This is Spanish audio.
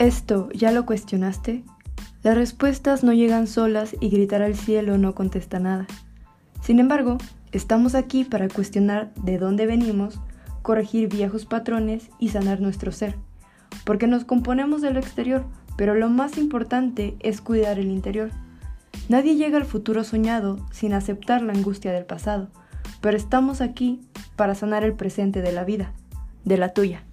¿Esto ya lo cuestionaste? Las respuestas no llegan solas y gritar al cielo no contesta nada. Sin embargo, estamos aquí para cuestionar de dónde venimos, corregir viejos patrones y sanar nuestro ser, porque nos componemos de lo exterior, pero lo más importante es cuidar el interior. Nadie llega al futuro soñado sin aceptar la angustia del pasado, pero estamos aquí para sanar el presente de la vida, de la tuya.